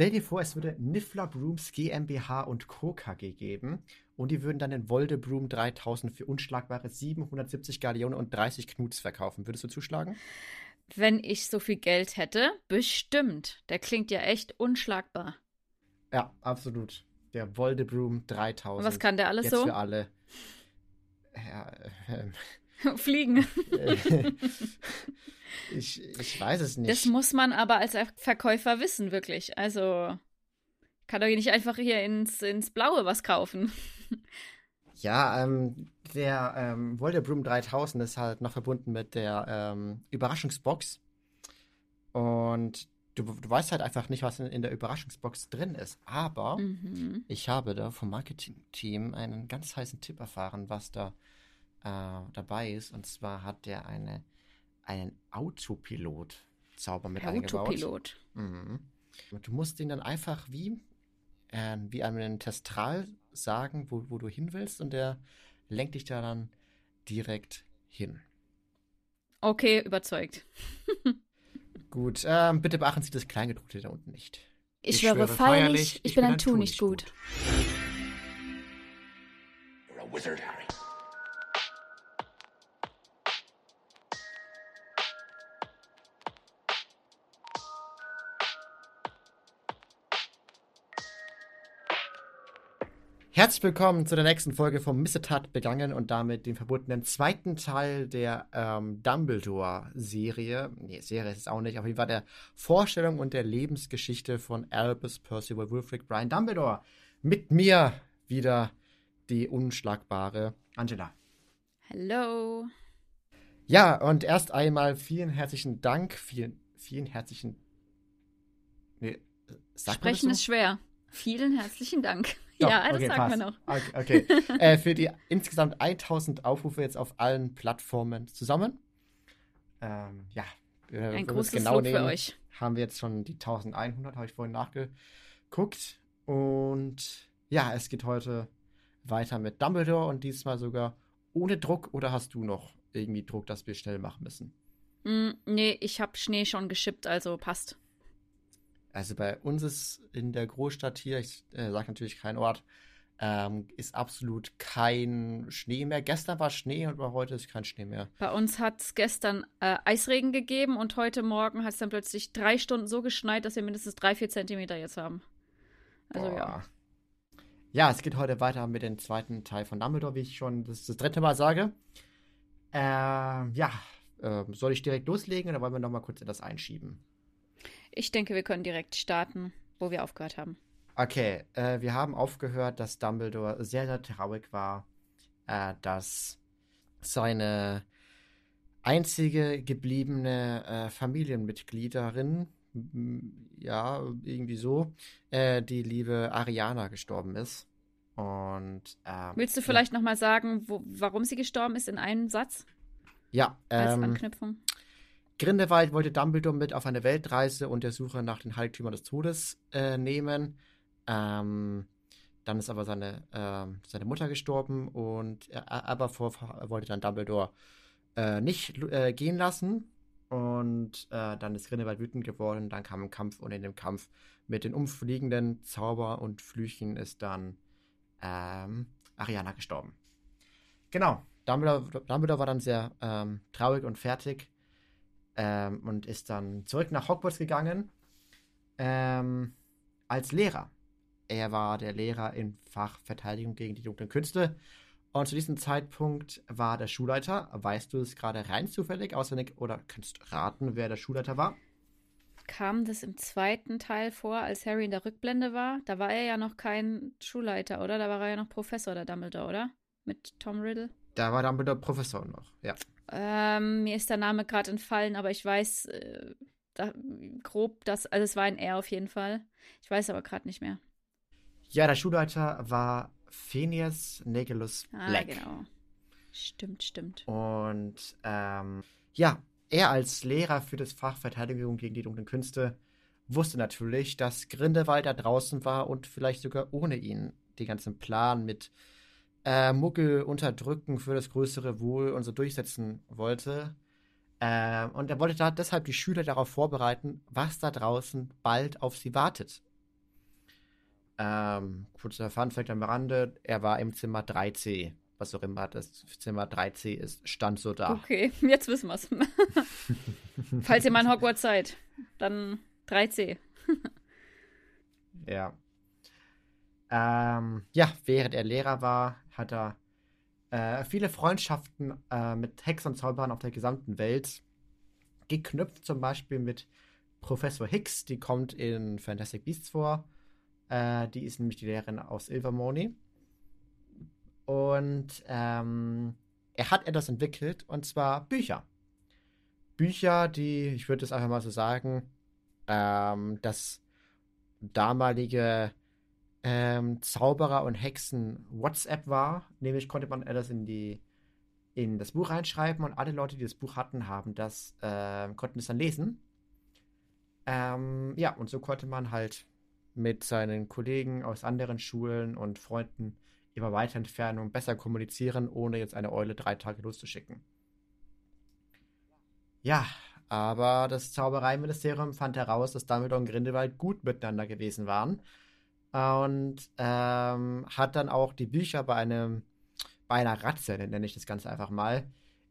Stell dir vor, es würde Niffler Brooms GmbH und Co. KG geben und die würden dann den Voldebroom 3000 für unschlagbare 770 Galeonen und 30 Knuts verkaufen. Würdest du zuschlagen? Wenn ich so viel Geld hätte, bestimmt. Der klingt ja echt unschlagbar. Ja, absolut. Der Voldebroom 3000. Und was kann der alles Jetzt so? für alle. Ja, ähm, Fliegen. ich, ich weiß es nicht. Das muss man aber als Verkäufer wissen, wirklich. Also kann doch nicht einfach hier ins, ins Blaue was kaufen. Ja, ähm, der ähm, Voldebroom 3000 ist halt noch verbunden mit der ähm, Überraschungsbox. Und du, du weißt halt einfach nicht, was in, in der Überraschungsbox drin ist. Aber Mhm. ich habe da vom Marketing-Team einen ganz heißen Tipp erfahren, was da äh, dabei ist. Und zwar hat der eine, einen Autopilot-Zauber mit eingebaut. Autopilot. Mhm. Und du musst den dann einfach wie, äh, wie einem Testral sagen, wo, wo du hin willst und der lenkt dich da dann direkt hin. Okay, überzeugt. Gut, ähm, bitte beachten Sie das Kleingedruckte da unten nicht. Ich, schwöre feierlich, ich, bin ein Tu nicht gut. You're a wizard, Harry. Herzlich willkommen zu der nächsten Folge vom Missetat begangen und damit dem verbundenen zweiten Teil der ähm, Dumbledore-Serie. Nee, Serie ist es auch nicht, auf jeden Fall der Vorstellung und der Lebensgeschichte von Albus Percival Wulfric Brian Dumbledore. Mit mir wieder die unschlagbare Angela. Hallo. Ja, und erst einmal vielen herzlichen Dank, vielen, vielen herzlichen. Nee, das Sprechen so? ist schwer. Vielen herzlichen Dank. Doch, ja, das okay, sagt passt. man noch. Okay, okay. äh, für die insgesamt 1000 Aufrufe jetzt auf allen Plattformen zusammen. Ähm, ja, äh, Ein es großes Lob für euch. haben wir jetzt schon die 1100, habe ich vorhin nachgeguckt. Und ja, es geht heute weiter mit Dumbledore und diesmal sogar ohne Druck. Oder hast du noch irgendwie Druck, dass wir schnell machen müssen? Mm, nee, ich habe Schnee schon geschippt, also passt. Also bei uns ist in der Großstadt hier, ich äh, sage natürlich keinen Ort, ähm, ist absolut kein Schnee mehr. Gestern war Schnee und heute ist kein Schnee mehr. Bei uns hat es gestern äh, Eisregen gegeben und heute Morgen hat es dann plötzlich drei Stunden so geschneit, dass wir mindestens drei, vier Zentimeter jetzt haben. Also ja. Boah. Ja, es geht heute weiter mit dem zweiten Teil von Dumbledore, wie ich schon das, das dritte Mal sage. Ähm, ja, ähm, soll ich direkt loslegen oder wollen wir noch mal kurz etwas einschieben? Ich denke, wir können direkt starten, wo wir aufgehört haben. Okay, äh, wir haben aufgehört, dass Dumbledore sehr, sehr traurig war, äh, dass seine einzige gebliebene äh, Familienmitgliederin, ja, irgendwie so, äh, die liebe Ariana gestorben ist. Und ähm, Willst du vielleicht noch mal sagen, wo, warum sie gestorben ist in einem Satz ja, als ähm, Anknüpfung? Grindelwald wollte Dumbledore mit auf eine Weltreise und der Suche nach den Heiligtümern des Todes äh, nehmen. Ähm, dann ist aber seine, ähm, seine Mutter gestorben und er, Aberforth wollte dann Dumbledore äh, nicht äh, gehen lassen. Und äh, dann ist Grindelwald wütend geworden. Dann kam ein Kampf und in dem Kampf mit den umfliegenden Zauber und Flüchen ist dann ähm, Ariana gestorben. Genau. Dumbledore, Dumbledore war dann sehr ähm, traurig und fertig ähm, und ist dann zurück nach Hogwarts gegangen ähm, als Lehrer. Er war der Lehrer im Fach Verteidigung gegen die dunklen Künste. Und zu diesem Zeitpunkt war der Schulleiter. Weißt du es gerade rein zufällig, auswendig, oder kannst raten, wer der Schulleiter war? Kam das im zweiten Teil vor, als Harry in der Rückblende war? Da war er ja noch kein Schulleiter, oder? Da war er ja noch Professor, der Dumbledore, oder? Mit Tom Riddle. Da war Dumbledore Professor noch, ja. Ähm, mir ist der Name gerade entfallen, aber ich weiß äh, da, grob, dass, also es war ein R auf jeden Fall. Ich weiß aber gerade nicht mehr. Ja, der Schulleiter war Phineas Negelus Ah, Black. genau. Stimmt, stimmt. Und ähm, ja, er als Lehrer für das Fach Verteidigung gegen die dunklen Künste wusste natürlich, dass Grindelwald da draußen war und vielleicht sogar ohne ihn den ganzen Plan mit äh, Muggel unterdrücken für das größere Wohl und so durchsetzen wollte. Ähm, und er wollte da deshalb die Schüler darauf vorbereiten, was da draußen bald auf sie wartet. Ähm, kurzer Funfact am Rande, er war im Zimmer 3C. Was auch immer das Zimmer 3C ist, stand so da. Okay, jetzt wissen wir es. Falls ihr mal in Hogwarts seid, dann 3C. ja. Ähm, ja, während er Lehrer war, hat er äh, viele Freundschaften äh, mit Hexern und Zauberern auf der gesamten Welt geknüpft, zum Beispiel mit Professor Hicks, die kommt in Fantastic Beasts vor. Äh, die ist nämlich die Lehrerin aus Ilvermorny. Und ähm, er hat etwas entwickelt, und zwar Bücher. Bücher, die, ich würde es einfach mal so sagen, ähm, das damalige ähm, Zauberer und Hexen WhatsApp war. Nämlich konnte man etwas in die in das Buch reinschreiben und alle Leute, die das Buch hatten, haben das, äh, konnten es dann lesen. Ähm, ja, und so konnte man halt mit seinen Kollegen aus anderen Schulen und Freunden über weite Entfernung besser kommunizieren, ohne jetzt eine Eule drei Tage loszuschicken. Ja, aber das Zaubereiministerium fand heraus, dass Dumbledore und Grindelwald gut miteinander gewesen waren und ähm, hat dann auch die Bücher bei einem bei einer Ratze, nenne ich das Ganze einfach mal,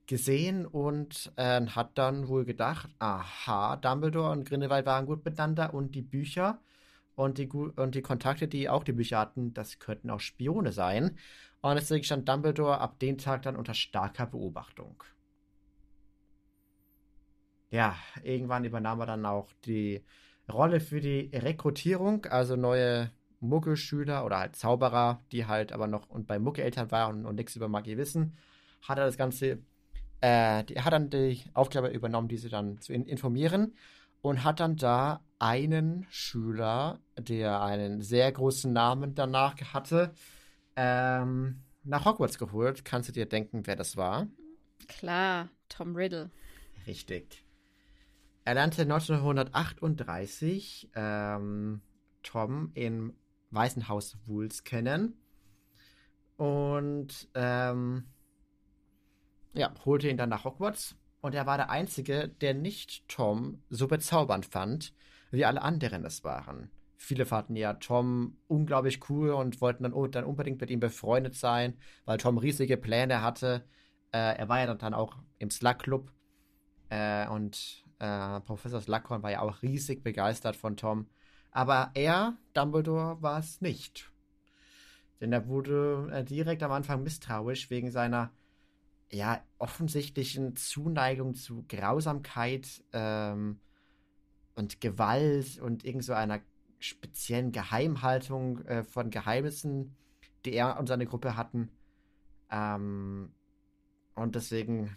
gesehen und äh, hat dann wohl gedacht, aha, Dumbledore und Grindelwald waren gut miteinander und die Bücher und die, und die Kontakte, die auch die Bücher hatten, das könnten auch Spione sein. Und deswegen stand Dumbledore ab dem Tag dann unter starker Beobachtung. Ja, irgendwann übernahm er dann auch die Rolle für die Rekrutierung, also neue Muggelschüler oder halt Zauberer, die halt aber noch und bei Muggeleltern waren und, nichts über Magie wissen, hat er das Ganze, äh, die, hat dann die Aufgabe übernommen, diese dann zu in, informieren und hat dann da einen Schüler, der einen sehr großen Namen danach hatte, ähm, nach Hogwarts geholt. Kannst du dir denken, wer das war? Klar, Tom Riddle. Richtig. Er lernte 1938 ähm, Tom im Waisenhaus Wools kennen und ähm, ja, holte ihn dann nach Hogwarts und er war der Einzige, der nicht Tom so bezaubernd fand, wie alle anderen es waren. Viele fanden ja Tom unglaublich cool und wollten dann, dann unbedingt mit ihm befreundet sein, weil Tom riesige Pläne hatte. Äh, er war ja dann auch im Slug Club äh, und äh, Professor Slughorn war ja auch riesig begeistert von Tom. Aber er, Dumbledore, war es nicht. Denn er wurde äh, direkt am Anfang misstrauisch wegen seiner ja, offensichtlichen Zuneigung zu Grausamkeit ähm, und Gewalt und irgend so einer speziellen Geheimhaltung äh, von Geheimnissen, die er und seine Gruppe hatten. Ähm, und deswegen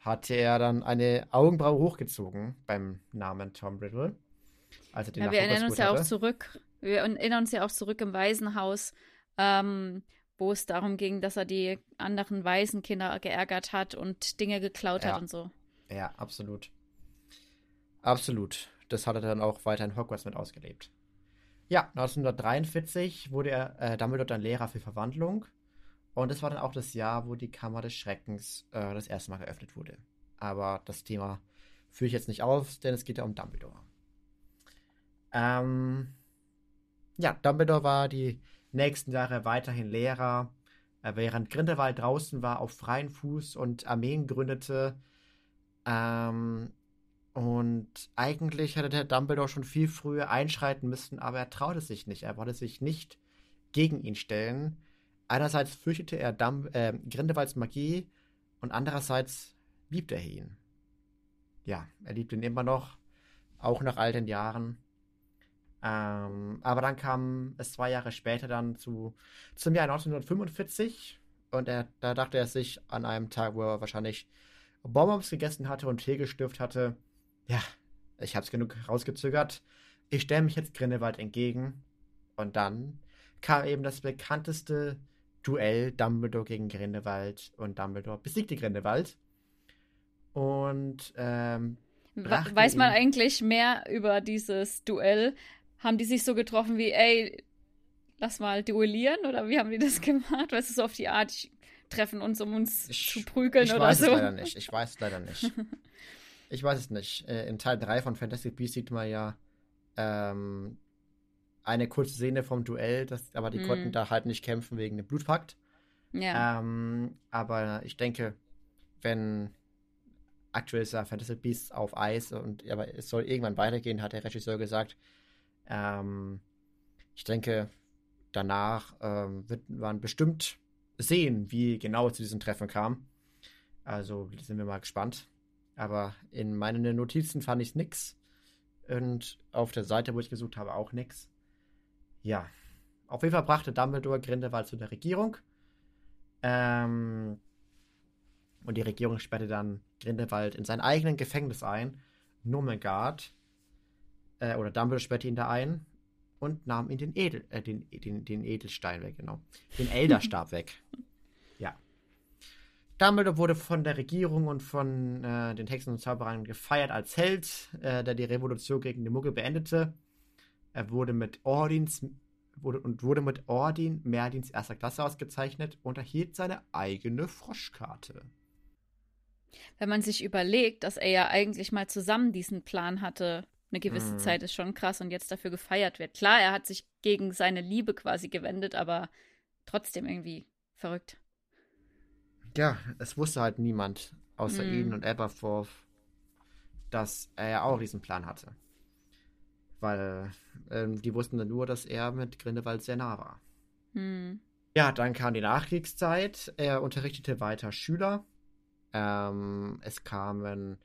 hatte er dann eine Augenbraue hochgezogen beim Namen Tom Riddle. Also ja, wir erinnern uns ja auch zurück, wir erinnern uns ja auch zurück im Waisenhaus, ähm, wo es darum ging, dass er die anderen Waisenkinder geärgert hat und Dinge geklaut ja. hat und so. Ja, absolut. Absolut. Das hat er dann auch weiter in Hogwarts mit ausgelebt. Ja, 1943 wurde er äh, Dumbledore dann Lehrer für Verwandlung. Und das war dann auch das Jahr, wo die Kammer des Schreckens äh, das erste Mal geöffnet wurde. Aber das Thema führe ich jetzt nicht auf, denn es geht ja um Dumbledore. Ähm, ja, Dumbledore war die nächsten Jahre weiterhin Lehrer, äh, während Grindelwald draußen war auf freien Fuß und Armeen gründete. Ähm, und eigentlich hätte der Dumbledore schon viel früher einschreiten müssen, aber er traute sich nicht. Er wollte sich nicht gegen ihn stellen. Einerseits fürchtete er Dumb äh, Grindelwalds Magie und andererseits liebte er ihn. Ja, er liebt ihn immer noch, auch nach all den Jahren. Ähm, aber dann kam es zwei Jahre später dann zu, zum Jahr 1945 und er, da dachte er sich an einem Tag, wo er wahrscheinlich Bonbons gegessen hatte und Tee gestürft hatte, ja, ich hab's genug rausgezögert, ich stelle mich jetzt Grindelwald entgegen. Und dann kam eben das bekannteste Duell Dumbledore gegen Grindelwald und Dumbledore besiegte Grindelwald. Und ähm, Weiß man eigentlich mehr über dieses Duell haben die sich so getroffen wie, ey, lass mal duellieren oder wie haben die das gemacht? Weißt du, so auf die Art, ich treffen uns, um uns ich, zu prügeln oder so? Ich weiß es leider nicht. Ich weiß es leider nicht. ich weiß es nicht. Äh, in Teil 3 von Fantastic Beasts sieht man ja ähm, eine kurze Szene vom Duell, das, aber die Mhm. konnten da halt nicht kämpfen wegen dem Blutpakt. Ja. Ähm, aber ich denke, wenn aktuell ist ja Fantasy Beasts auf Eis und aber es soll irgendwann weitergehen, hat der Regisseur gesagt. Ähm, ich denke, danach ähm, wird man bestimmt sehen, wie genau es zu diesem Treffen kam. Also sind wir mal gespannt. Aber in meinen Notizen fand ich nix. Und auf der Seite, wo ich gesucht habe, auch nix. Ja. Auf jeden Fall brachte Dumbledore Grindelwald zu der Regierung. Ähm, und die Regierung sperrte dann Grindelwald in sein eigenen Gefängnis ein. Numengard. Äh, oder Dumbledore sperrte ihn da ein und nahm ihn den, Edel, äh, den, den, den Edelstein weg, genau. Den Elderstab weg. Ja. Dumbledore wurde von der Regierung und von äh, den Hexen und Zauberern gefeiert als Held, äh, der die Revolution gegen die Muggel beendete. Er wurde mit Ordins wurde, und wurde mit Ordin Merlins erster Klasse ausgezeichnet und erhielt seine eigene Froschkarte. Wenn man sich überlegt, dass er ja eigentlich mal zusammen diesen Plan hatte, eine gewisse Mhm. Zeit ist schon krass und jetzt dafür gefeiert wird. Klar, er hat sich gegen seine Liebe quasi gewendet, aber trotzdem irgendwie verrückt. Ja, es wusste halt niemand außer Mhm. ihnen und Aberforth, dass er ja auch diesen Plan hatte. Weil ähm, die wussten dann nur, dass er mit Grindelwald sehr nah war. Hm. Ja, dann kam die Nachkriegszeit. Er unterrichtete weiter Schüler. Ähm, es kamen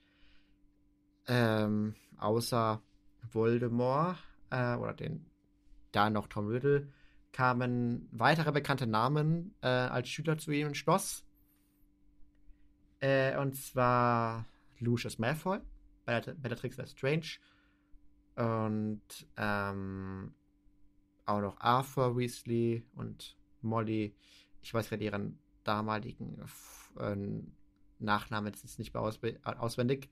ähm, außer Voldemort äh, oder den da noch Tom Riddle kamen weitere bekannte Namen äh, als Schüler zu ihm ins Schloss. Äh, und zwar Lucius Malfoy, Bellat- Bellatrix Lestrange und ähm, auch noch Arthur Weasley und Molly. Ich weiß gerade ihren damaligen äh, Nachnamen jetzt nicht mehr auswendig.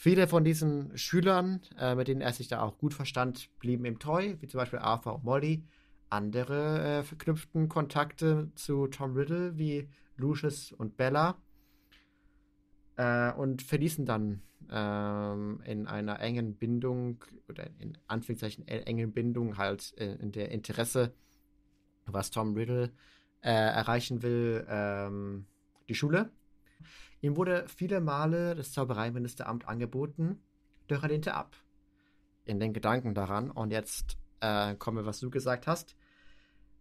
Viele von diesen Schülern, äh, mit denen er sich da auch gut verstand, blieben ihm treu, wie zum Beispiel Arthur und Molly. Andere äh, verknüpften Kontakte zu Tom Riddle, wie Lucius und Bella. Äh, und verließen dann ähm, in einer engen Bindung, oder in Anführungszeichen e- engen Bindung, halt äh, in der Interesse, was Tom Riddle äh, erreichen will, ähm, die Schule. Ihm wurde viele Male das Zaubereiministeramt angeboten, doch er lehnte ab. In den Gedanken daran, und jetzt äh, komme, was du gesagt hast.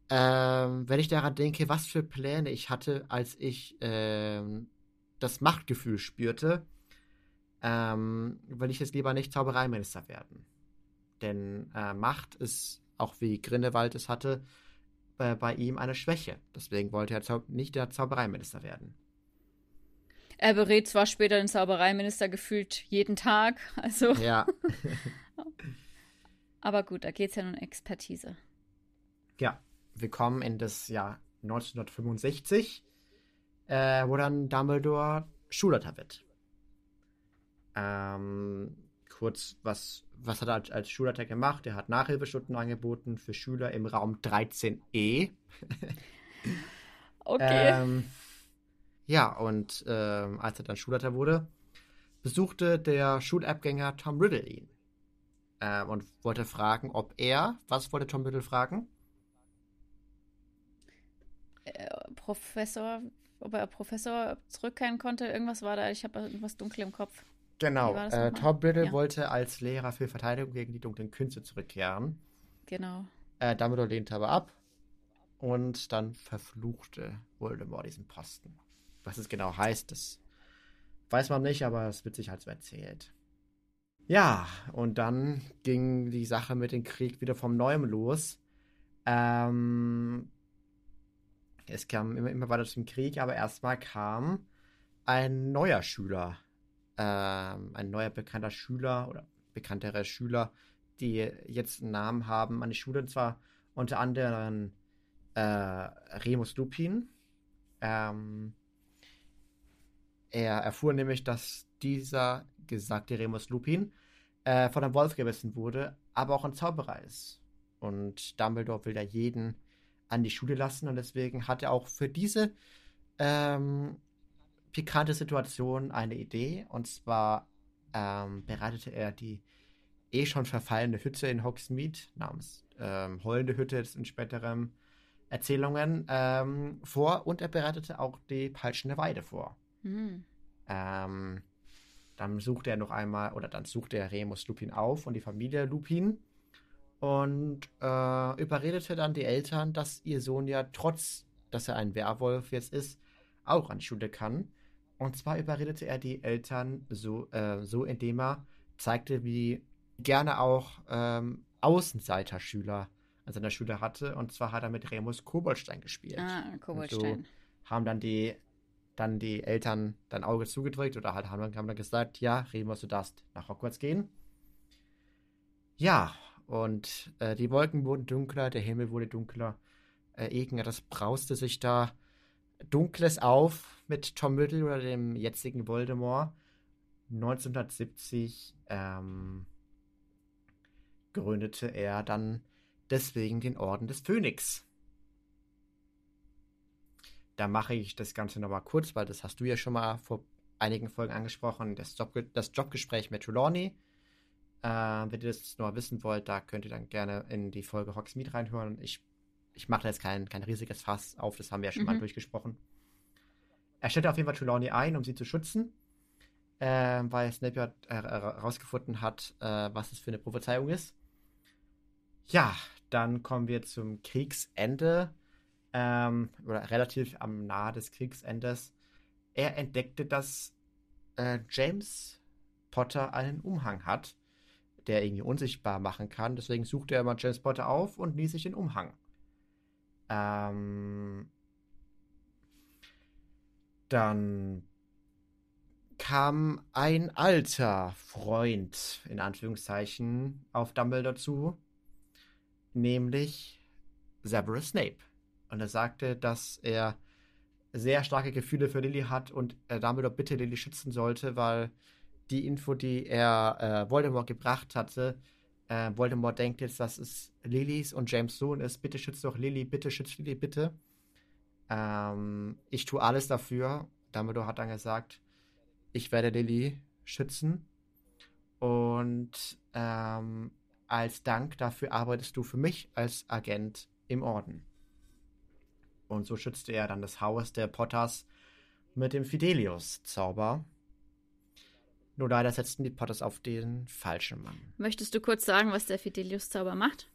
Ähm, wenn ich daran denke, was für Pläne ich hatte, als ich ähm, das Machtgefühl spürte, ähm, will ich jetzt lieber nicht Zaubereiminister werden. Denn äh, Macht ist, auch wie Grindelwald es hatte, äh, bei ihm eine Schwäche. Deswegen wollte er nicht der Zaubereiminister werden. Er berät zwar später den Zaubereiminister gefühlt jeden Tag, also, Ja, aber gut, da geht es ja nun um Expertise. ja. Wir kommen in das Jahr 1965, äh, wo dann Dumbledore Schulleiter wird. Ähm, kurz, was, was hat er als, als Schulleiter gemacht? Er hat Nachhilfestunden angeboten für Schüler im Raum 13e. Okay. Ähm, ja, und ähm, als er dann Schulleiter wurde, besuchte der Schulabgänger Tom Riddle ihn. Ähm, und wollte fragen, ob er, was wollte Tom Riddle fragen? Äh, Professor, ob er Professor zurückkehren konnte, irgendwas war da, ich habe irgendwas dunkel im Kopf. Genau, äh? Tom Riddle Ja. wollte als Lehrer für Verteidigung gegen die dunklen Künste zurückkehren. Genau. Äh, Dumbledore lehnte aber ab und dann verfluchte Voldemort diesen Posten. Was es genau heißt, das weiß man nicht, aber es wird sich halt so erzählt. Ja, und dann ging die Sache mit dem Krieg wieder vom Neuem los. Ähm, es kam immer, immer weiter zum Krieg, aber erstmal kam ein neuer Schüler, ähm, ein neuer bekannter Schüler oder bekanntere Schüler, die jetzt einen Namen haben an die Schule, und zwar unter anderem äh, Remus Lupin. Ähm, er erfuhr nämlich, dass dieser gesagte Remus Lupin äh, von einem Wolf gebissen wurde, aber auch ein Zauberer ist. Und Dumbledore will ja jeden an die Schule lassen und deswegen hat er auch für diese ähm, pikante Situation eine Idee. Und zwar ähm, bereitete er die eh schon verfallene Hütte in Hogsmeade namens ähm, heulende Hütte in späteren Erzählungen ähm, vor und er bereitete auch die peitschende Weide vor. Hm. Ähm, dann suchte er noch einmal, oder dann suchte er Remus Lupin auf und die Familie Lupin und äh, überredete dann die Eltern, dass ihr Sohn ja trotz, dass er ein Werwolf jetzt ist, auch an die Schule kann. Und zwar überredete er die Eltern so, äh, so indem er zeigte, wie gerne auch ähm, Außenseiterschüler an seiner Schule hatte. Und zwar hat er mit Remus Koboldstein gespielt. Ah, Koboldstein. So haben dann die, dann die Eltern dein Auge zugedrückt oder halt haben, dann gesagt, ja, Remus, du darfst nach Hogwarts gehen. Ja, und äh, die Wolken wurden dunkler, der Himmel wurde dunkler. Äh, irgendetwas brauste sich da Dunkles auf mit Tom Riddle oder dem jetzigen Voldemort. 1970 ähm, gründete er dann deswegen den Orden des Phönix. Da mache ich das Ganze nochmal kurz, weil das hast du ja schon mal vor einigen Folgen angesprochen, das, Job, das Jobgespräch mit Trelawney. Äh, wenn ihr das noch wissen wollt, da könnt ihr dann gerne in die Folge Hogsmeade reinhören. Ich, ich mache da jetzt kein, kein riesiges Fass auf, das haben wir ja schon mhm. mal durchgesprochen. Er stellte auf jeden Fall Trelawney ein, um sie zu schützen, äh, weil Snape herausgefunden äh, hat, äh, was es für eine Prophezeiung ist. Ja, dann kommen wir zum Kriegsende, ähm, oder relativ am nahe des Kriegsendes. Er entdeckte, dass äh, James Potter einen Umhang hat, der irgendwie unsichtbar machen kann. Deswegen suchte er mal James Potter auf und ließ sich den Umhang. Ähm, dann kam ein alter Freund, in Anführungszeichen, auf Dumbledore zu, nämlich Severus Snape. Und er sagte, dass er sehr starke Gefühle für Lily hat und er Dumbledore bitte Lily schützen sollte, weil die Info, die er äh, Voldemort gebracht hatte, äh, Voldemort denkt jetzt, dass es Lillys und James Sohn ist. Bitte schützt doch Lily, bitte schützt Lily, bitte. Ähm, ich tue alles dafür. Dumbledore hat dann gesagt, ich werde Lily schützen. Und ähm, als Dank dafür arbeitest du für mich als Agent im Orden. Und so schützte er dann das Haus der Potters mit dem Fidelius-Zauber. Nur leider setzten die Potters auf den falschen Mann. Möchtest du kurz sagen, was der Fidelius-Zauber macht?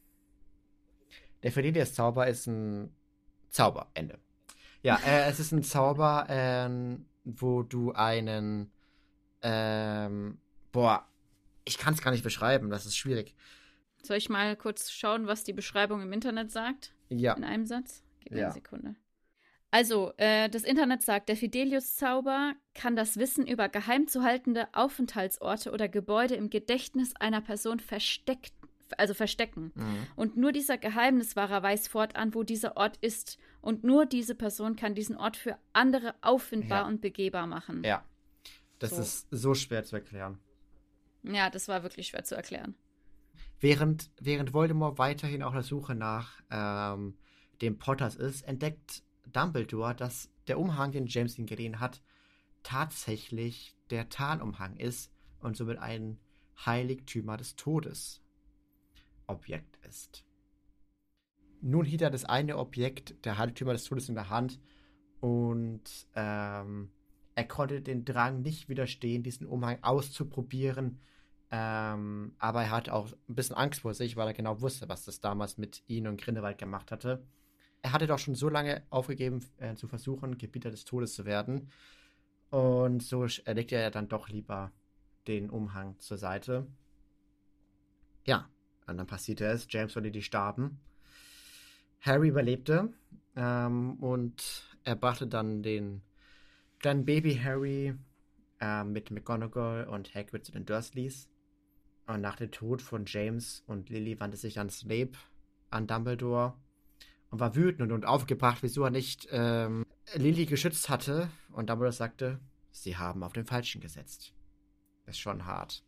Der Fidelius-Zauber ist ein Zauberende. Ja, äh, es ist ein Zauber, äh, wo du einen. Ähm, boah, ich kann es gar nicht beschreiben, das ist schwierig. Soll ich mal kurz schauen, was die Beschreibung im Internet sagt? Ja. In einem Satz? Gib mir ja. eine Sekunde. Also, äh, das Internet sagt, der Fidelius-Zauber kann das Wissen über geheim zu haltende Aufenthaltsorte oder Gebäude im Gedächtnis einer Person versteckt, also verstecken. Mhm. Und nur dieser Geheimniswahrer weiß fortan, wo dieser Ort ist. Und nur diese Person kann diesen Ort für andere auffindbar ja. und begehbar machen. Ja. Das so. ist so schwer zu erklären. Ja, das war wirklich schwer zu erklären. Während, während Voldemort weiterhin auf der Suche nach ähm, dem Potters ist, entdeckt Dumbledore, dass der Umhang, den James ihn geliehen hat, tatsächlich der Tarnumhang ist und somit ein Heiligtümer des Todes Objekt ist. Nun hielt er das eine Objekt, der Heiligtümer des Todes, in der Hand und ähm, er konnte den Drang nicht widerstehen, diesen Umhang auszuprobieren. Ähm, aber er hatte auch ein bisschen Angst vor sich, weil er genau wusste, was das damals mit ihm und Grindelwald gemacht hatte er hatte doch schon so lange aufgegeben, äh, zu versuchen, Gebieter des Todes zu werden. Und so legte er dann doch lieber den Umhang zur Seite. Ja, und dann passierte es. James und Lily starben. Harry überlebte ähm, und er brachte dann den kleinen Baby Harry äh, mit McGonagall und Hagrid zu den Dursleys. Und nach dem Tod von James und Lily wandte sich dann Snape an Dumbledore und war wütend und aufgebracht, wieso er nicht ähm, Lily geschützt hatte. Und Dumbledore sagte, sie haben auf den Falschen gesetzt. Ist schon hart.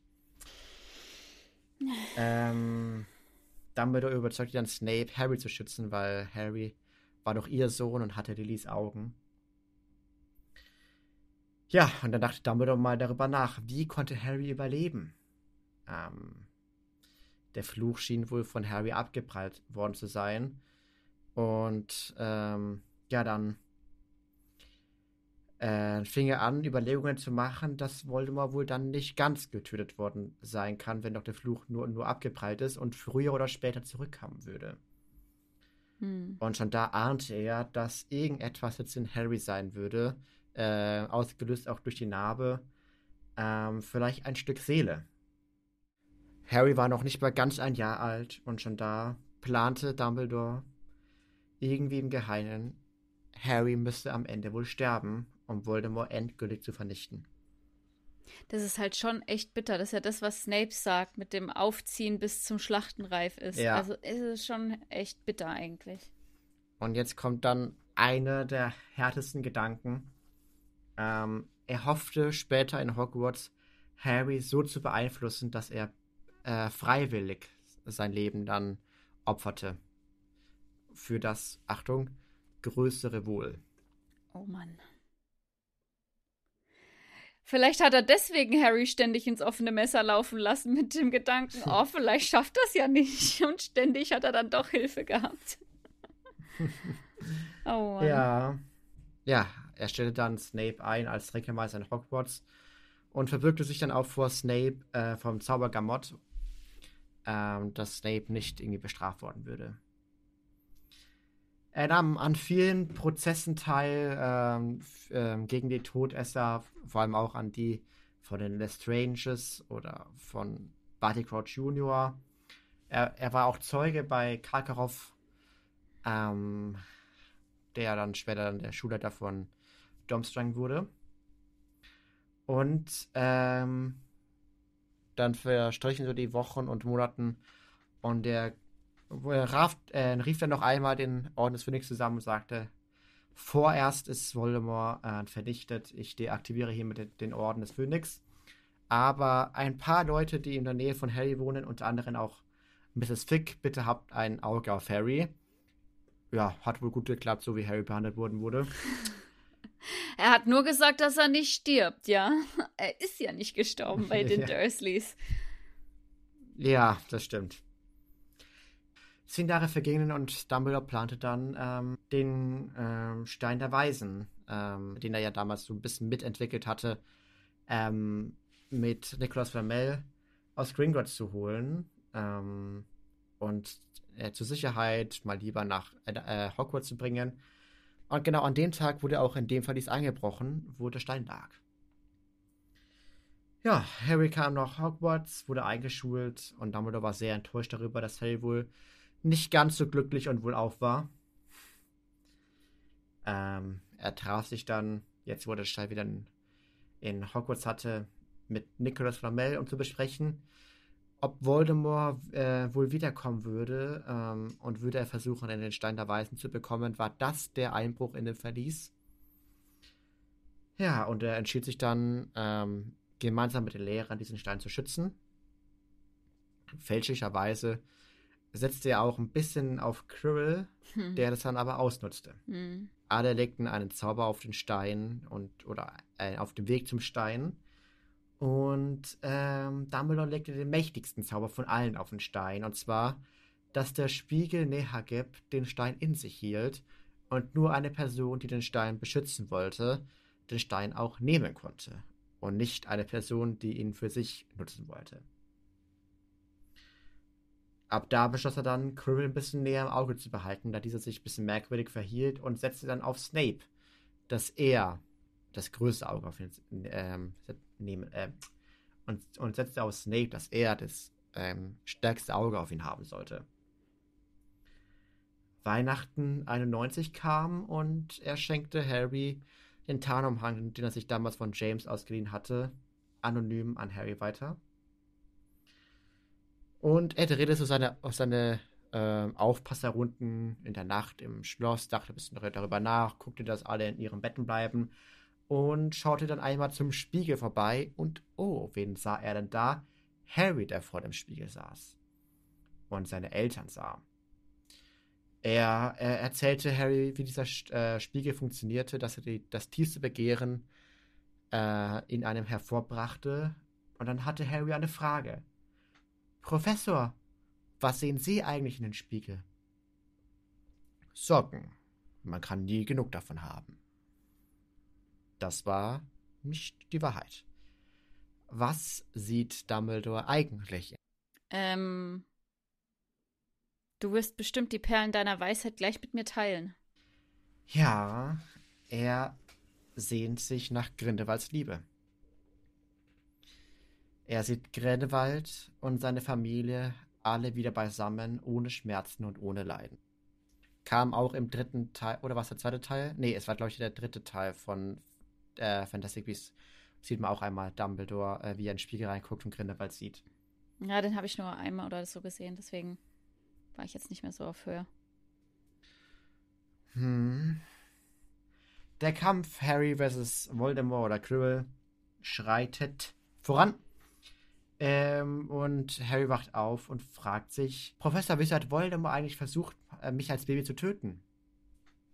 ähm, Dumbledore überzeugte dann Snape, Harry zu schützen, weil Harry war doch ihr Sohn und hatte Lillys Augen. Ja, und dann dachte Dumbledore mal darüber nach, wie konnte Harry überleben? Ähm, Der Fluch schien wohl von Harry abgeprallt worden zu sein. Und ähm, ja, dann äh, fing er an, Überlegungen zu machen, dass Voldemort wohl dann nicht ganz getötet worden sein kann, wenn doch der Fluch nur, nur abgeprallt ist und früher oder später zurückkommen würde. Hm. Und schon da ahnte er, dass irgendetwas jetzt in Harry sein würde, äh, ausgelöst auch durch die Narbe, ähm, vielleicht ein Stück Seele. Harry war noch nicht mal ganz ein Jahr alt und schon da plante Dumbledore irgendwie im Geheimen, Harry müsste am Ende wohl sterben, um Voldemort endgültig zu vernichten. Das ist halt schon echt bitter. Das ist ja das, was Snape sagt, mit dem Aufziehen bis zum Schlachtenreif ist. Ja. Also ist es schon echt bitter eigentlich. Und jetzt kommt dann einer der härtesten Gedanken. Ähm, er hoffte später in Hogwarts, Harry so zu beeinflussen, dass er äh, freiwillig sein Leben dann opferte. Für das, Achtung, größere Wohl. Oh Mann. Vielleicht hat er deswegen Harry ständig ins offene Messer laufen lassen mit dem Gedanken, oh, vielleicht schafft das ja nicht. Und ständig hat er dann doch Hilfe gehabt. oh Mann. Ja. Ja, er stellte dann Snape ein als Trägermeister in Hogwarts und verbürgte sich dann auch vor Snape äh, vom Zauber Gamot, ähm, dass Snape nicht irgendwie bestraft worden würde. Er nahm an vielen Prozessen teil ähm, ähm, gegen die Todesser, vor allem auch an die von den Lestranges oder von Barty Crouch Jr. Er, er war auch Zeuge bei Karkaroff, ähm, der dann später dann der Schulleiter von Domstrang wurde. Und ähm, dann verstrichen so die Wochen und Monaten und der Raf, äh, rief dann noch einmal den Orden des Phönix zusammen und sagte, vorerst ist Voldemort äh, vernichtet, ich deaktiviere hiermit den Orden des Phönix. Aber ein paar Leute, die in der Nähe von Harry wohnen, unter anderem auch Mrs. Fick, bitte habt ein Auge auf Harry. Ja, hat wohl gut geklappt, so wie Harry behandelt worden wurde. Er hat nur gesagt, dass er nicht stirbt, ja. Er ist ja nicht gestorben bei den Dursleys. Ja, das stimmt. Zehn Jahre vergingen und Dumbledore plante dann ähm, den ähm, Stein der Weisen, ähm, den er ja damals so ein bisschen mitentwickelt hatte, ähm, mit Nicolas Flamel aus Gringotts zu holen ähm, und äh, zur Sicherheit mal lieber nach äh, äh, Hogwarts zu bringen. Und genau an dem Tag wurde auch in dem Verlies eingebrochen, wo der Stein lag. Ja, Harry kam nach Hogwarts, wurde eingeschult und Dumbledore war sehr enttäuscht darüber, dass Harry wohl nicht ganz so glücklich und wohlauf war. Ähm, er traf sich dann, jetzt wurde Stein wieder in, in Hogwarts hatte, mit Nicolas Flamel, um zu besprechen, ob Voldemort äh, wohl wiederkommen würde ähm, und würde er versuchen, in den Stein der Weisen zu bekommen, war das der Einbruch in den Verlies. Ja, und er entschied sich dann, ähm, gemeinsam mit den Lehrern diesen Stein zu schützen. Fälschlicherweise setzte er auch ein bisschen auf Quirrell, hm. der das dann aber ausnutzte. Hm. Alle legten einen Zauber auf den Stein und oder äh, auf dem Weg zum Stein. Und ähm, Dumbledore legte den mächtigsten Zauber von allen auf den Stein. Und zwar, dass der Spiegel Nehageb den Stein in sich hielt und nur eine Person, die den Stein beschützen wollte, den Stein auch nehmen konnte. Und nicht eine Person, die ihn für sich nutzen wollte. Ab da beschloss er dann, Quirrell ein bisschen näher im Auge zu behalten, da dieser sich ein bisschen merkwürdig verhielt und setzte dann auf Snape, dass er das größte Auge auf ihn ähm, nehmen äh, und, und setzte auf Snape, dass er das ähm, stärkste Auge auf ihn haben sollte. Weihnachten 91 kam und er schenkte Harry den Tarnumhang, den er sich damals von James ausgeliehen hatte, anonym an Harry weiter. Und er drehte so seine, seine äh, Aufpasserrunden in der Nacht im Schloss, dachte ein bisschen darüber nach, guckte, dass alle in ihren Betten bleiben und schaute dann einmal zum Spiegel vorbei und oh, wen sah er denn da? Harry, der vor dem Spiegel saß und seine Eltern sah. Er, er erzählte Harry, wie dieser äh, Spiegel funktionierte, dass er die, das tiefste Begehren äh, in einem hervorbrachte. Und dann hatte Harry eine Frage. Professor, was sehen Sie eigentlich in den Spiegel? Socken. Man kann nie genug davon haben. Das war nicht die Wahrheit. Was sieht Dumbledore eigentlich? Ähm. Du wirst bestimmt die Perlen deiner Weisheit gleich mit mir teilen. Ja, er sehnt sich nach Grindelwalds Liebe. Er sieht Grindelwald und seine Familie alle wieder beisammen, ohne Schmerzen und ohne Leiden. Kam auch im dritten Teil, oder war es der zweite Teil? Nee, es war, glaube ich, der dritte Teil von äh, Fantastic Beasts. Sieht man auch einmal Dumbledore, äh, wie er in den Spiegel reinguckt und Grindelwald sieht. Ja, den habe ich nur einmal oder so gesehen, deswegen war ich jetzt nicht mehr so auf Höhe. Hm. Der Kampf Harry vs. Voldemort oder Quirrell schreitet voran. Ähm, und Harry wacht auf und fragt sich, Professor, wieso hat Voldemort eigentlich versucht, äh, mich als Baby zu töten?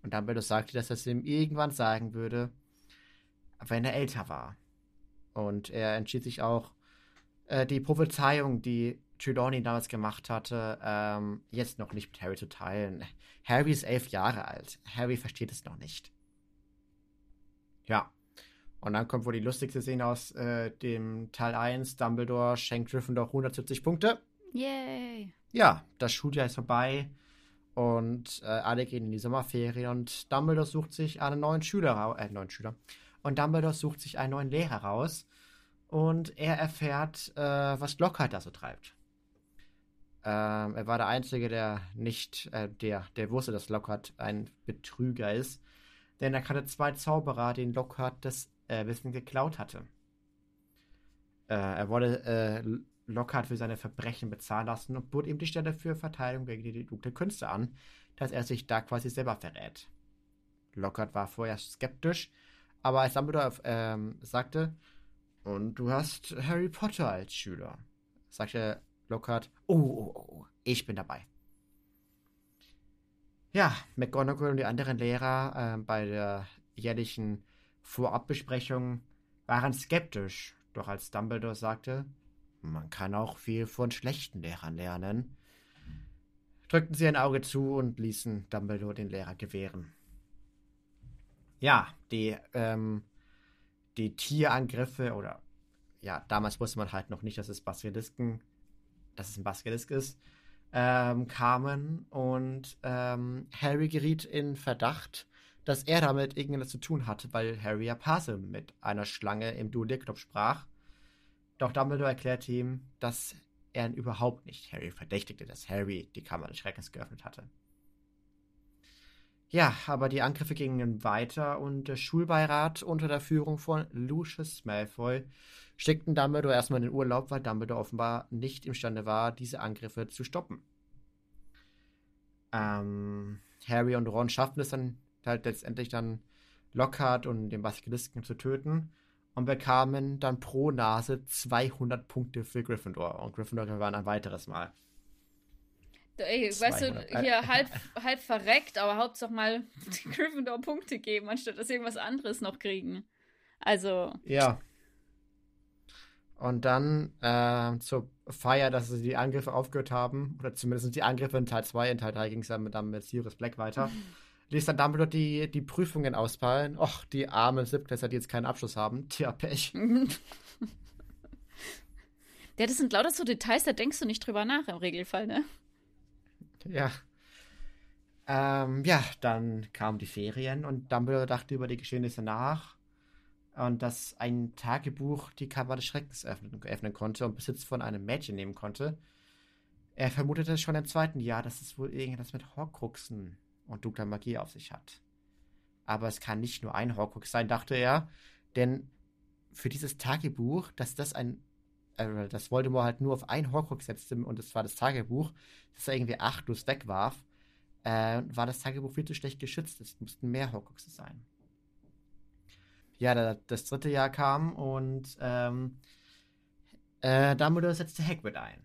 Und Dumbledore sagte, dass er es ihm irgendwann sagen würde, wenn er älter war. Und er entschied sich auch, äh, die Prophezeiung, die Trelawney damals gemacht hatte, ähm, jetzt noch nicht mit Harry zu teilen. Harry ist elf Jahre alt. Harry versteht es noch nicht. Ja. Und dann kommt wohl die lustigste Szene aus äh, dem Teil 1. Dumbledore schenkt Gryffindor 170 Punkte. Yay! Ja, das Schuljahr ist vorbei. Und äh, alle gehen in die Sommerferien und Dumbledore sucht sich einen neuen Schüler, äh, neuen Schüler. Und Dumbledore sucht sich einen neuen Lehrer raus. Und er erfährt, äh, was Lockhart da so treibt. Ähm, er war der Einzige, der nicht, äh, der, der wusste, dass Lockhart ein Betrüger ist. Denn er kannte zwei Zauberer, denen Lockhart das äh, Wissen geklaut hatte. Äh, er wollte äh, Lockhart für seine Verbrechen bezahlen lassen und bot ihm die Stelle für Verteidigung gegen die dunkle Künste an, dass er sich da quasi selber verrät. Lockhart war vorher skeptisch, aber als Dumbledore ähm, sagte, und du hast Harry Potter als Schüler, sagte Lockhart, oh, oh, oh, oh, ich bin dabei. Ja, McGonagall und die anderen Lehrer äh, bei der jährlichen Vorabbesprechung waren skeptisch, doch als Dumbledore sagte, man kann auch viel von schlechten Lehrern lernen, drückten sie ein Auge zu und ließen Dumbledore den Lehrer gewähren. Ja, die, ähm, die Tierangriffe oder ja, damals wusste man halt noch nicht, dass es Basilisken, dass es ein Basilisk ist, ähm, kamen und ähm, Harry geriet in Verdacht, dass er damit irgendetwas zu tun hatte, weil Harry ja Passe mit einer Schlange im Duellierknopf sprach. Doch Dumbledore erklärte ihm, dass er überhaupt nicht Harry verdächtigte, dass Harry die Kammer des Schreckens geöffnet hatte. Ja, aber die Angriffe gingen weiter und der Schulbeirat unter der Führung von Lucius Malfoy schickten Dumbledore erstmal in den Urlaub, weil Dumbledore offenbar nicht imstande war, diese Angriffe zu stoppen. Ähm, Harry und Ron schafften es dann halt letztendlich dann Lockhart und den Basilisken zu töten und bekamen dann pro Nase 200 Punkte für Gryffindor. Und Gryffindor gewann ein weiteres Mal. Ey, weißt du, hier halb, halb verreckt, aber Hauptsache mal Gryffindor Punkte geben, anstatt dass irgendwas anderes noch kriegen. Also. Ja. Und dann äh, zur Feier, dass sie die Angriffe aufgehört haben, oder zumindest die Angriffe in Teil 2, in Teil 3 ging es dann mit, dann mit Sirius Black weiter, ließ dann Dumbledore die, die Prüfungen ausfallen. Och, die armen Siebtklässler, die jetzt keinen Abschluss haben. Tja, Pech. ja, das sind lauter so Details, da denkst du nicht drüber nach im Regelfall, ne? Ja. Ähm, ja, dann kamen die Ferien und Dumbledore dachte über die Geschehnisse nach und dass ein Tagebuch die Kammer des Schreckens öffnen, öffnen konnte und Besitz von einem Mädchen nehmen konnte. Er vermutete schon im zweiten Jahr, dass es wohl irgendetwas mit Horcruxen und dunkler Magie auf sich hat. Aber es kann nicht nur ein Horcrux sein, dachte er, denn für dieses Tagebuch, dass das ein, äh, dass Voldemort halt nur auf ein Horcrux setzte und es war das Tagebuch, das er irgendwie achtlos wegwarf, äh, war das Tagebuch viel zu schlecht geschützt. Es mussten mehr Horcruxe sein ja, das dritte Jahr kam und ähm, äh, Dumbledore setzte Hagrid ein.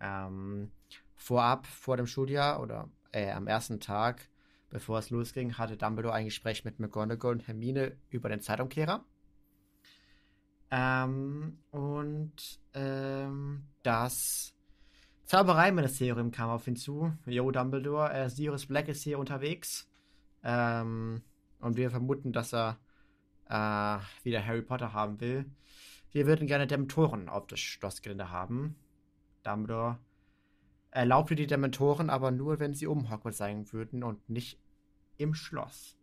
Ähm, vorab, vor dem Schuljahr oder äh, am ersten Tag, bevor es losging, hatte Dumbledore ein Gespräch mit McGonagall und Hermine über den Zeitumkehrer. Ähm, und ähm, das Zaubereiministerium kam auf ihn zu. Yo, Dumbledore, äh, Sirius Black ist hier unterwegs. Ähm, und wir vermuten, dass er äh, wieder Harry Potter haben will. Wir würden gerne Dementoren auf das Schlossgelände haben. Dumbledore erlaubte die Dementoren aber nur, wenn sie um Hogwarts sein würden und nicht im Schloss.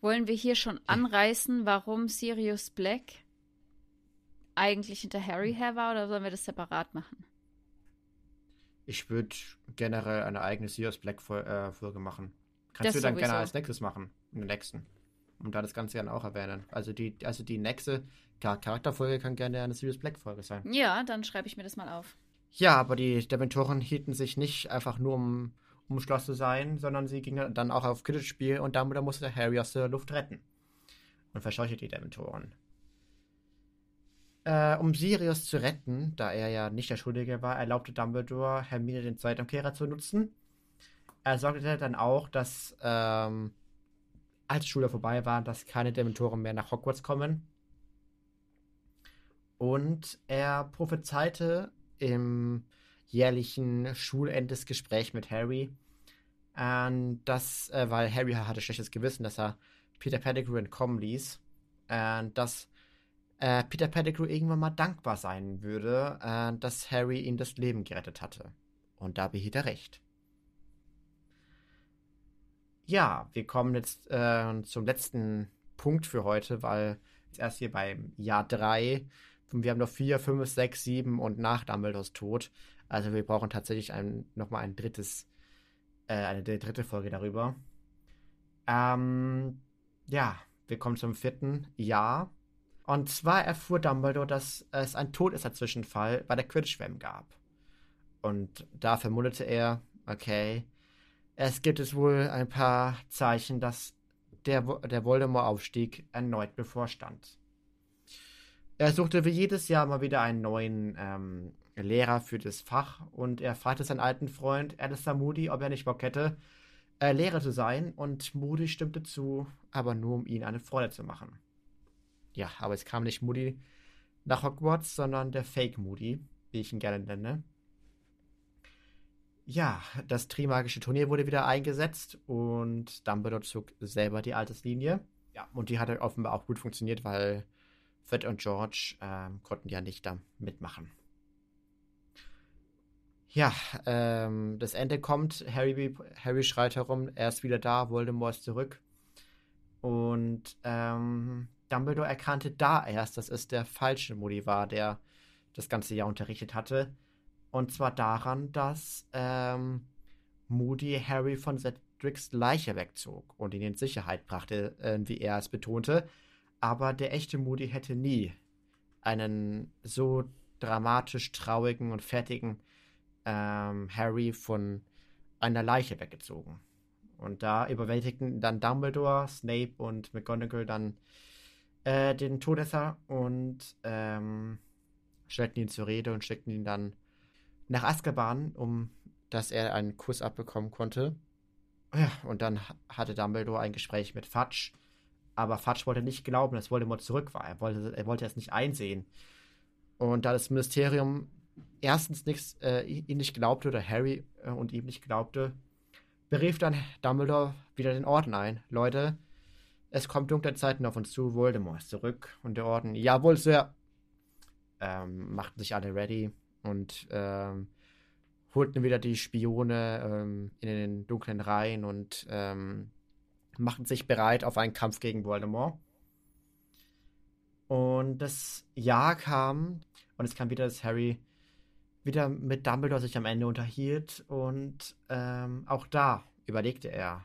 Wollen wir hier schon anreißen, warum Sirius Black eigentlich hinter Harry her war, oder sollen wir das separat machen? Ich würde generell eine eigene Sirius Black-Folge äh, machen. Kannst das du dann sowieso. gerne als nächstes machen, in der nächsten. Und da das Ganze dann auch erwähnen. Also die, also die nächste Charakterfolge kann gerne eine Sirius Black-Folge sein. Ja, dann schreibe ich mir das mal auf. Ja, aber die Dementoren hielten sich nicht einfach nur um, um Schloss zu sein, sondern sie gingen dann auch auf Quidditch-Spiel und damit musste Harry aus der Luft retten. Und verscheuchte die Dementoren. Äh, um Sirius zu retten, da er ja nicht der Schuldige war, erlaubte Dumbledore Hermine den Zeitumkehrer zu nutzen. Er sorgte dann auch, dass ähm, als Schule vorbei war, dass keine Dementoren mehr nach Hogwarts kommen. Und er prophezeite im jährlichen Schulendesgespräch mit Harry, äh, dass, äh, weil Harry hatte schlechtes Gewissen, dass er Peter Pettigrew entkommen ließ, äh, dass äh, Peter Pettigrew irgendwann mal dankbar sein würde, äh, dass Harry ihm das Leben gerettet hatte. Und da behielt er recht. Ja, wir kommen jetzt äh, zum letzten Punkt für heute, weil jetzt erst hier beim Jahr 3 wir haben noch 4, 5, 6, 7 und nach Dumbledores Tod. Also wir brauchen tatsächlich ein, nochmal ein drittes, äh, eine dritte Folge darüber. Ähm, ja, wir kommen zum vierten Jahr. Und zwar erfuhr Dumbledore, dass es ein Todesser-Zwischenfall bei der Quidditch-WM gab. Und da vermutete er, okay, es gibt es wohl ein paar Zeichen, dass der, der Voldemort-Aufstieg erneut bevorstand. Er suchte wie jedes Jahr mal wieder einen neuen ähm, Lehrer für das Fach und er fragte seinen alten Freund Alistair Moody, ob er nicht Bock hätte, äh, Lehrer zu sein. Und Moody stimmte zu, aber nur um ihn eine Freude zu machen. Ja, aber es kam nicht Moody nach Hogwarts, sondern der Fake Moody, wie ich ihn gerne nenne. Ja, das Trimagische Turnier wurde wieder eingesetzt und Dumbledore zog selber die Alterslinie. Ja, und die hat offenbar auch gut funktioniert, weil Fred und George ähm, konnten ja nicht da mitmachen. Ja, ähm, das Ende kommt. Harry, Harry schreit herum, er ist wieder da, Voldemort ist zurück. Und ähm, Dumbledore erkannte da erst, dass es der falsche Moody war, der das ganze Jahr unterrichtet hatte. Und zwar daran, dass ähm, Moody Harry von Cedrics Leiche wegzog und ihn in Sicherheit brachte, äh, wie er es betonte. Aber der echte Moody hätte nie einen so dramatisch traurigen und fertigen ähm, Harry von einer Leiche weggezogen. Und da überwältigten dann Dumbledore, Snape und McGonagall dann äh, den Todesser und ähm, stellten ihn zur Rede und schickten ihn dann nach Azkaban, um dass er einen Kuss abbekommen konnte. Ja, und dann hatte Dumbledore ein Gespräch mit Fudge, aber Fudge wollte nicht glauben, dass Voldemort zurück war. Er wollte, er wollte es nicht einsehen. Und da das Ministerium erstens nichts, äh, ihn nicht glaubte oder Harry äh, und ihm nicht glaubte, berief dann Dumbledore wieder den Orden ein. Leute, es kommt dunkle Zeiten auf uns zu, Voldemort ist zurück. Und der Orden, jawohl, Sir, ähm, machten sich alle ready und ähm, holten wieder die Spione ähm, in den dunklen Reihen und ähm, machten sich bereit auf einen Kampf gegen Voldemort. Und das Jahr kam und es kam wieder, dass Harry wieder mit Dumbledore sich am Ende unterhielt und ähm, auch da überlegte er,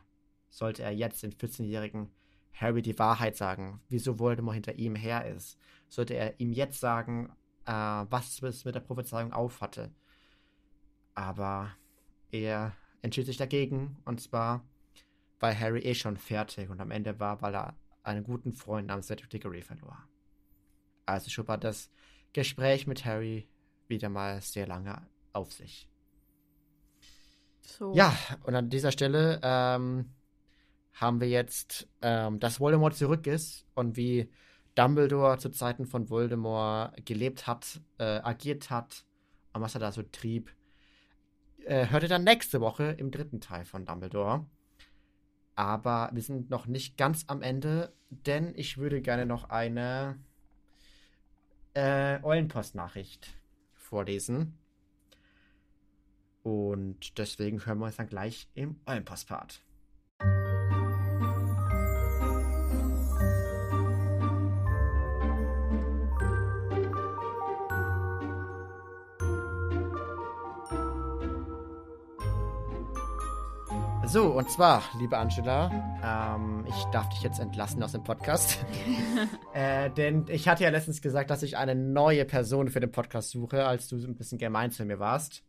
sollte er jetzt den 14-jährigen Harry die Wahrheit sagen, wieso Voldemort hinter ihm her ist, sollte er ihm jetzt sagen, äh, was es mit der Prophezeiung aufhatte. Aber er entschied sich dagegen und zwar weil Harry eh schon fertig und am Ende war, weil er einen guten Freund namens Cedric Diggory verlor. Also schob er das Gespräch mit Harry wieder mal sehr lange auf sich. So. Ja, und an dieser Stelle ähm, haben wir jetzt, ähm, dass Voldemort zurück ist und wie Dumbledore zu Zeiten von Voldemort gelebt hat, äh, agiert hat und was er da so trieb. äh, hört ihr dann nächste Woche im dritten Teil von Dumbledore. Aber wir sind noch nicht ganz am Ende, denn ich würde gerne noch eine äh, Eulenpost-Nachricht vorlesen. Und deswegen hören wir uns dann gleich im Eulenpost-Part. So, und zwar, liebe Angela, ähm, ich darf dich jetzt entlassen aus dem Podcast. äh, denn ich hatte ja letztens gesagt, dass ich eine neue Person für den Podcast suche, als du ein bisschen gemein zu mir warst.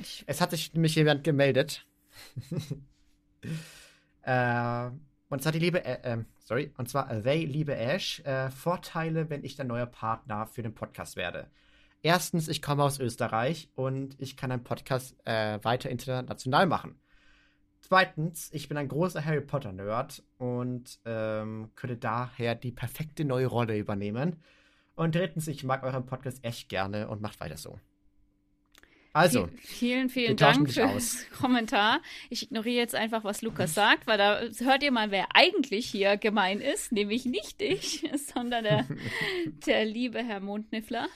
Ich es hat sich nämlich jemand gemeldet. äh, und zwar die liebe, äh, sorry, und zwar they, liebe Ash, äh, Vorteile, wenn ich der neue Partner für den Podcast werde. Erstens, ich komme aus Österreich und ich kann einen Podcast äh, weiter international machen. Zweitens, ich bin ein großer Harry Potter-Nerd und ähm, könnte daher die perfekte neue Rolle übernehmen. Und drittens, ich mag euren Podcast echt gerne und macht weiter so. Also, vielen, vielen Dank für das Kommentar. Ich ignoriere jetzt einfach, was Lukas sagt, weil da hört ihr mal, wer eigentlich hier gemein ist, nämlich nicht ich, sondern der, der liebe Herr Mondniffler.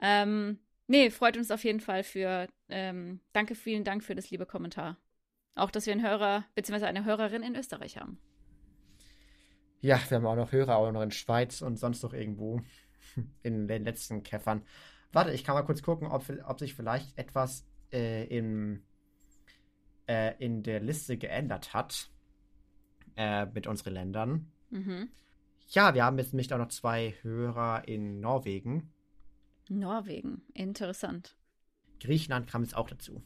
Ähm, nee, freut uns auf jeden Fall für, ähm, danke, vielen Dank für das liebe Kommentar. Auch, dass wir einen Hörer bzw. eine Hörerin in Österreich haben. Ja, wir haben auch noch Hörer, auch noch in Schweiz und sonst noch irgendwo in den letzten Käffern. Warte, ich kann mal kurz gucken, ob, ob sich vielleicht etwas äh, in, äh, in der Liste geändert hat äh, mit unseren Ländern. Mhm. Ja, wir haben jetzt nämlich auch noch zwei Hörer in Norwegen. Norwegen, interessant. Griechenland kam jetzt auch dazu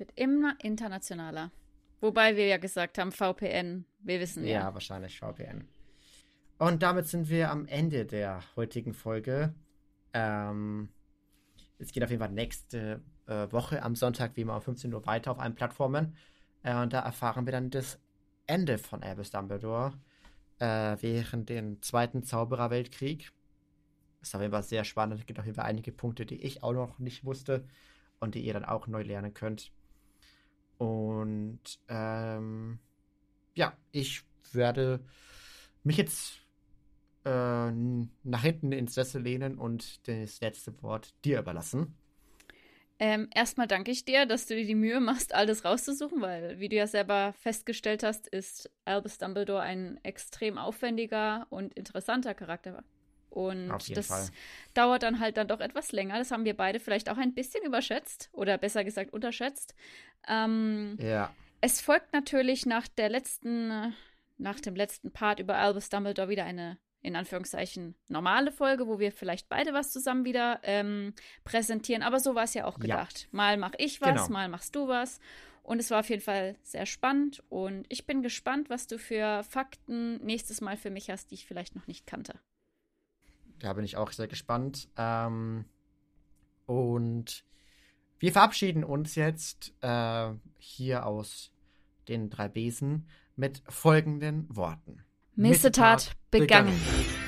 wird immer internationaler. Wobei wir ja gesagt haben, VPN. Wir wissen ja. Ja, wahrscheinlich VPN. Und damit sind wir am Ende der heutigen Folge. Ähm, es geht auf jeden Fall nächste äh, Woche am Sonntag wie immer um 15 Uhr weiter auf allen Plattformen. Äh, und da erfahren wir dann das Ende von Albus Dumbledore äh, während dem Zweiten Zaubererweltkrieg. Ist auf jeden Fall sehr spannend. Es gibt auf jeden Fall einige Punkte, die ich auch noch nicht wusste und die ihr dann auch neu lernen könnt. Und ähm, ja, ich werde mich jetzt äh, nach hinten ins Sessel lehnen und das letzte Wort dir überlassen. Ähm, erstmal danke ich dir, dass du dir die Mühe machst, alles rauszusuchen, weil, wie du ja selber festgestellt hast, ist Albus Dumbledore ein extrem aufwendiger und interessanter Charakter. Und das Fall. dauert dann halt dann doch etwas länger. Das haben wir beide vielleicht auch ein bisschen überschätzt oder besser gesagt unterschätzt. Ähm, ja. Es folgt natürlich nach der letzten, nach dem letzten Part über Albus Dumbledore wieder eine in Anführungszeichen normale Folge, wo wir vielleicht beide was zusammen wieder ähm, präsentieren. Aber so war es ja auch gedacht. Ja. Mal mach ich was, genau. mal machst du was. Und es war auf jeden Fall sehr spannend. Und ich bin gespannt, was du für Fakten nächstes Mal für mich hast, die ich vielleicht noch nicht kannte. Da bin ich auch sehr gespannt. Ähm, und wir verabschieden uns jetzt äh, hier aus den drei Besen mit folgenden Worten. Missetat begangen. begangen.